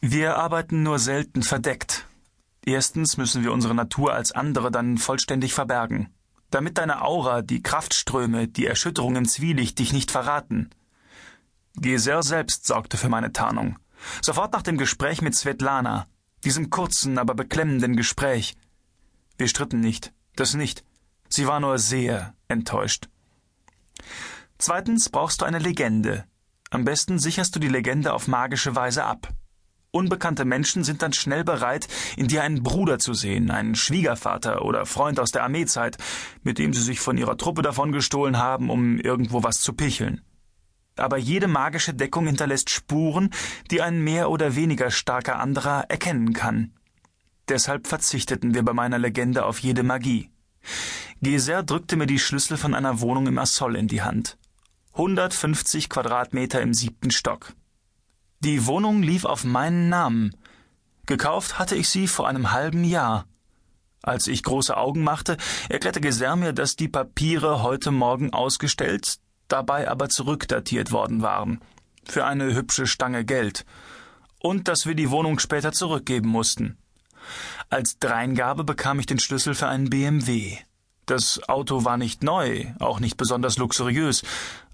Wir arbeiten nur selten verdeckt. Erstens müssen wir unsere Natur als andere dann vollständig verbergen, damit deine Aura, die Kraftströme, die Erschütterung im Zwielicht dich nicht verraten. Geser selbst sorgte für meine Tarnung. Sofort nach dem Gespräch mit Svetlana, diesem kurzen, aber beklemmenden Gespräch. Wir stritten nicht, das nicht. Sie war nur sehr enttäuscht. Zweitens brauchst du eine Legende. Am besten sicherst du die Legende auf magische Weise ab. Unbekannte Menschen sind dann schnell bereit, in dir einen Bruder zu sehen, einen Schwiegervater oder Freund aus der Armeezeit, mit dem sie sich von ihrer Truppe davon gestohlen haben, um irgendwo was zu picheln. Aber jede magische Deckung hinterlässt Spuren, die ein mehr oder weniger starker anderer erkennen kann. Deshalb verzichteten wir bei meiner Legende auf jede Magie. Geser drückte mir die Schlüssel von einer Wohnung im Assoll in die Hand. 150 Quadratmeter im siebten Stock. Die Wohnung lief auf meinen Namen. Gekauft hatte ich sie vor einem halben Jahr. Als ich große Augen machte, erklärte Geser mir, dass die Papiere heute Morgen ausgestellt, dabei aber zurückdatiert worden waren. Für eine hübsche Stange Geld. Und dass wir die Wohnung später zurückgeben mussten. Als Dreingabe bekam ich den Schlüssel für einen BMW. Das Auto war nicht neu, auch nicht besonders luxuriös,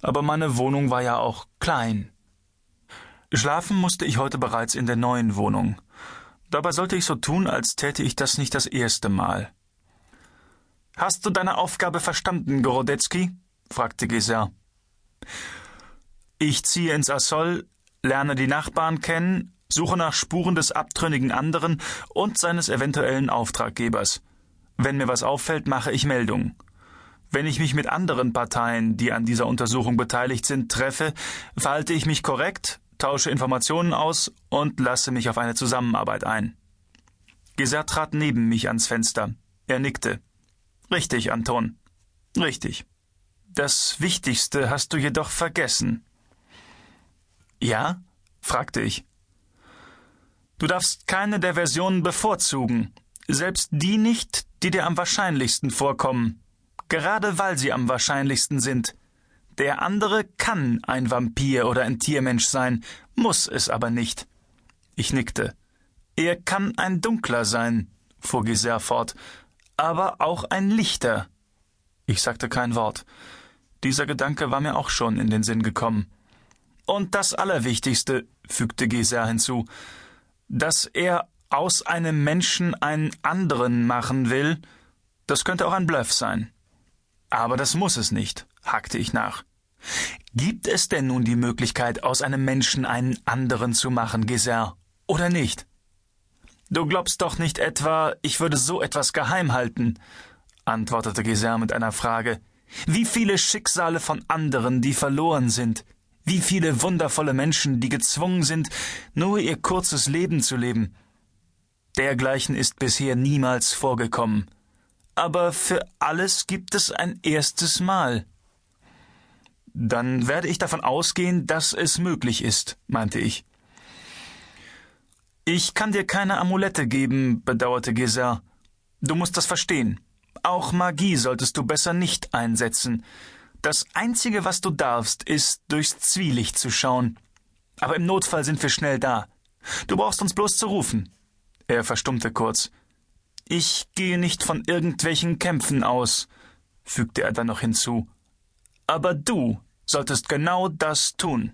aber meine Wohnung war ja auch klein. Schlafen musste ich heute bereits in der neuen Wohnung. Dabei sollte ich so tun, als täte ich das nicht das erste Mal. Hast du deine Aufgabe verstanden, Gorodetzky? fragte Geser. Ich ziehe ins Assoll, lerne die Nachbarn kennen, suche nach Spuren des abtrünnigen anderen und seines eventuellen Auftraggebers. Wenn mir was auffällt, mache ich Meldung. Wenn ich mich mit anderen Parteien, die an dieser Untersuchung beteiligt sind, treffe, verhalte ich mich korrekt, tausche Informationen aus und lasse mich auf eine Zusammenarbeit ein. Geser trat neben mich ans Fenster. Er nickte. Richtig, Anton. Richtig. Das Wichtigste hast du jedoch vergessen. Ja? fragte ich. Du darfst keine der Versionen bevorzugen, selbst die nicht, die dir am wahrscheinlichsten vorkommen, gerade weil sie am wahrscheinlichsten sind. Der andere kann ein Vampir oder ein Tiermensch sein, muss es aber nicht. Ich nickte. Er kann ein Dunkler sein, fuhr Gisère fort, aber auch ein Lichter. Ich sagte kein Wort. Dieser Gedanke war mir auch schon in den Sinn gekommen. Und das Allerwichtigste, fügte Gisère hinzu, dass er aus einem Menschen einen anderen machen will, das könnte auch ein Bluff sein. Aber das muss es nicht hakte ich nach. Gibt es denn nun die Möglichkeit, aus einem Menschen einen anderen zu machen, Geser, oder nicht? Du glaubst doch nicht etwa, ich würde so etwas geheim halten, antwortete Geser mit einer Frage. Wie viele Schicksale von anderen, die verloren sind, wie viele wundervolle Menschen, die gezwungen sind, nur ihr kurzes Leben zu leben. Dergleichen ist bisher niemals vorgekommen. Aber für alles gibt es ein erstes Mal. Dann werde ich davon ausgehen, dass es möglich ist, meinte ich. Ich kann dir keine Amulette geben, bedauerte Geser. Du musst das verstehen. Auch Magie solltest du besser nicht einsetzen. Das Einzige, was du darfst, ist, durchs Zwielicht zu schauen. Aber im Notfall sind wir schnell da. Du brauchst uns bloß zu rufen. Er verstummte kurz. Ich gehe nicht von irgendwelchen Kämpfen aus, fügte er dann noch hinzu. Aber du solltest genau das tun.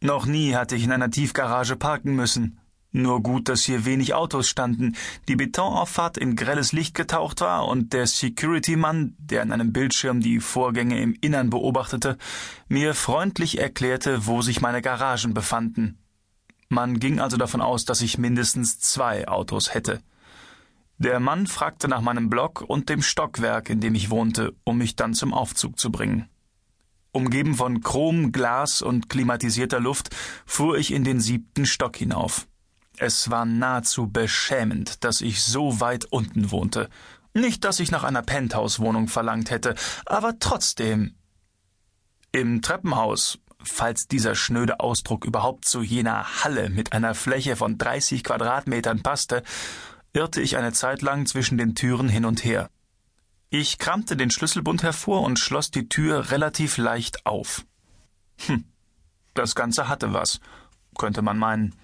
Noch nie hatte ich in einer Tiefgarage parken müssen. Nur gut, dass hier wenig Autos standen, die Betonauffahrt in grelles Licht getaucht war und der Security-Mann, der an einem Bildschirm die Vorgänge im Innern beobachtete, mir freundlich erklärte, wo sich meine Garagen befanden. Man ging also davon aus, dass ich mindestens zwei Autos hätte. Der Mann fragte nach meinem Block und dem Stockwerk, in dem ich wohnte, um mich dann zum Aufzug zu bringen. Umgeben von Chrom, Glas und klimatisierter Luft fuhr ich in den siebten Stock hinauf. Es war nahezu beschämend, dass ich so weit unten wohnte. Nicht, dass ich nach einer Penthouse-Wohnung verlangt hätte, aber trotzdem. Im Treppenhaus, falls dieser schnöde Ausdruck überhaupt zu jener Halle mit einer Fläche von 30 Quadratmetern passte, irrte ich eine Zeit lang zwischen den Türen hin und her. Ich kramte den Schlüsselbund hervor und schloss die Tür relativ leicht auf. Hm, das Ganze hatte was. könnte man meinen.